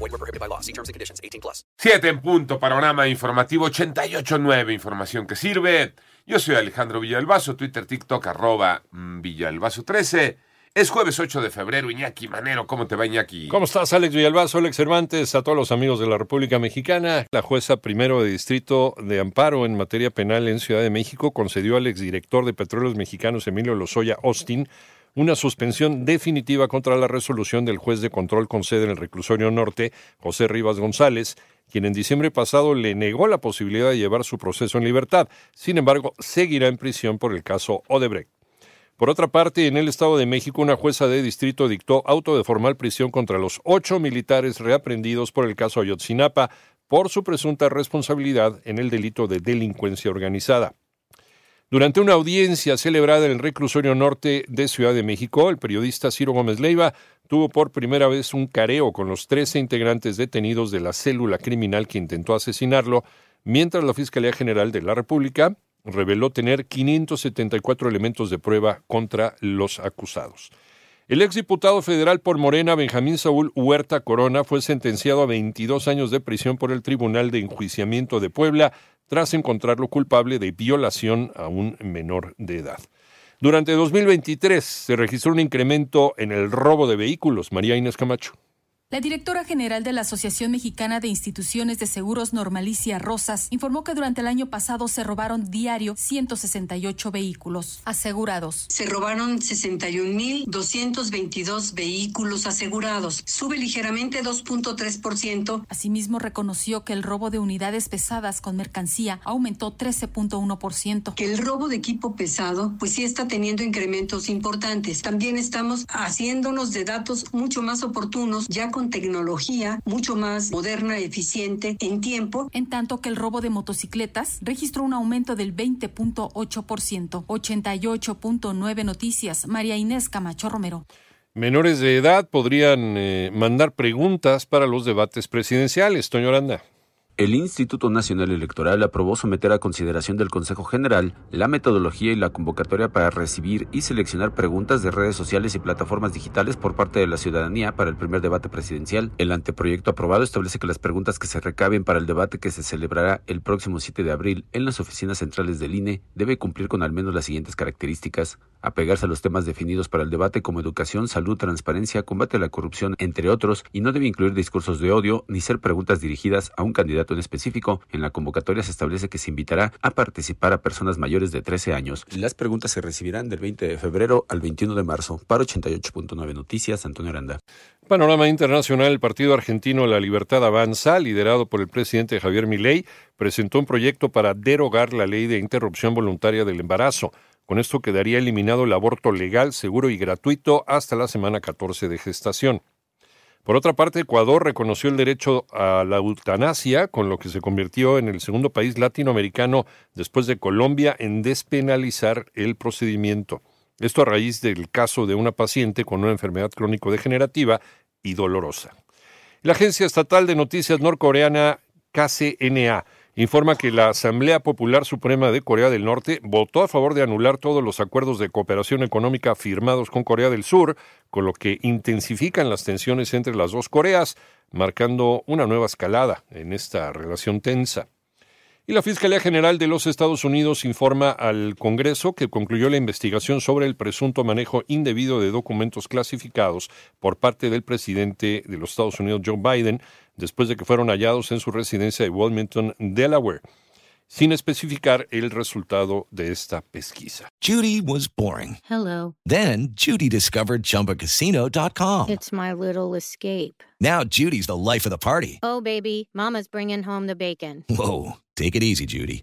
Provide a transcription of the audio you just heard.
Void were prohibited by law. See terms and conditions. 18 plus. 7 en punto, panorama informativo 88.9, información que sirve. Yo soy Alejandro Villalbazo, Twitter, TikTok, arroba mm, Villalbazo13. Es jueves 8 de febrero, Iñaki Manero, ¿cómo te va Iñaki? ¿Cómo estás, Alex Villalbazo, Alex Cervantes, a todos los amigos de la República Mexicana? La jueza primero de Distrito de Amparo en materia penal en Ciudad de México concedió al exdirector de Petróleos Mexicanos, Emilio Lozoya Austin, una suspensión definitiva contra la resolución del juez de control con sede en el reclusorio norte, José Rivas González, quien en diciembre pasado le negó la posibilidad de llevar su proceso en libertad. Sin embargo, seguirá en prisión por el caso Odebrecht. Por otra parte, en el Estado de México, una jueza de distrito dictó auto de formal prisión contra los ocho militares reaprendidos por el caso Ayotzinapa por su presunta responsabilidad en el delito de delincuencia organizada. Durante una audiencia celebrada en el reclusorio norte de Ciudad de México, el periodista Ciro Gómez Leiva tuvo por primera vez un careo con los 13 integrantes detenidos de la célula criminal que intentó asesinarlo, mientras la Fiscalía General de la República reveló tener 574 elementos de prueba contra los acusados. El exdiputado federal por Morena, Benjamín Saúl Huerta Corona, fue sentenciado a 22 años de prisión por el Tribunal de Enjuiciamiento de Puebla tras encontrarlo culpable de violación a un menor de edad. Durante 2023 se registró un incremento en el robo de vehículos. María Inés Camacho. La directora general de la Asociación Mexicana de Instituciones de Seguros Normalicia Rosas informó que durante el año pasado se robaron diario 168 vehículos asegurados. Se robaron 61.222 vehículos asegurados, sube ligeramente 2.3%. Asimismo, reconoció que el robo de unidades pesadas con mercancía aumentó 13.1%. Que el robo de equipo pesado, pues sí está teniendo incrementos importantes. También estamos haciéndonos de datos mucho más oportunos, ya con tecnología mucho más moderna, eficiente en tiempo. En tanto que el robo de motocicletas registró un aumento del 20.8%. 88.9 noticias. María Inés Camacho Romero. Menores de edad podrían eh, mandar preguntas para los debates presidenciales. Toño Aranda. El Instituto Nacional Electoral aprobó someter a consideración del Consejo General la metodología y la convocatoria para recibir y seleccionar preguntas de redes sociales y plataformas digitales por parte de la ciudadanía para el primer debate presidencial. El anteproyecto aprobado establece que las preguntas que se recaben para el debate que se celebrará el próximo 7 de abril en las oficinas centrales del INE debe cumplir con al menos las siguientes características. Apegarse a los temas definidos para el debate como educación, salud, transparencia, combate a la corrupción, entre otros, y no debe incluir discursos de odio ni ser preguntas dirigidas a un candidato en específico. En la convocatoria se establece que se invitará a participar a personas mayores de 13 años. Las preguntas se recibirán del 20 de febrero al 21 de marzo. Para 88.9 Noticias, Antonio Aranda. Panorama internacional, el partido argentino La Libertad Avanza, liderado por el presidente Javier Milei, presentó un proyecto para derogar la ley de interrupción voluntaria del embarazo. Con esto quedaría eliminado el aborto legal, seguro y gratuito hasta la semana 14 de gestación. Por otra parte, Ecuador reconoció el derecho a la eutanasia, con lo que se convirtió en el segundo país latinoamericano después de Colombia en despenalizar el procedimiento. Esto a raíz del caso de una paciente con una enfermedad crónico-degenerativa y dolorosa. La Agencia Estatal de Noticias norcoreana KCNA informa que la Asamblea Popular Suprema de Corea del Norte votó a favor de anular todos los acuerdos de cooperación económica firmados con Corea del Sur, con lo que intensifican las tensiones entre las dos Coreas, marcando una nueva escalada en esta relación tensa. Y la Fiscalía General de los Estados Unidos informa al Congreso que concluyó la investigación sobre el presunto manejo indebido de documentos clasificados por parte del presidente de los Estados Unidos, Joe Biden, después de que fueron hallados en su residencia de Wilmington, Delaware, sin especificar el resultado de esta pesquisa. Judy was boring. Hello. Then Judy discovered ChumbaCasino.com. It's my little escape. Now Judy's the life of the party. Oh, baby, Mama's bringing home the bacon. Whoa, take it easy, Judy.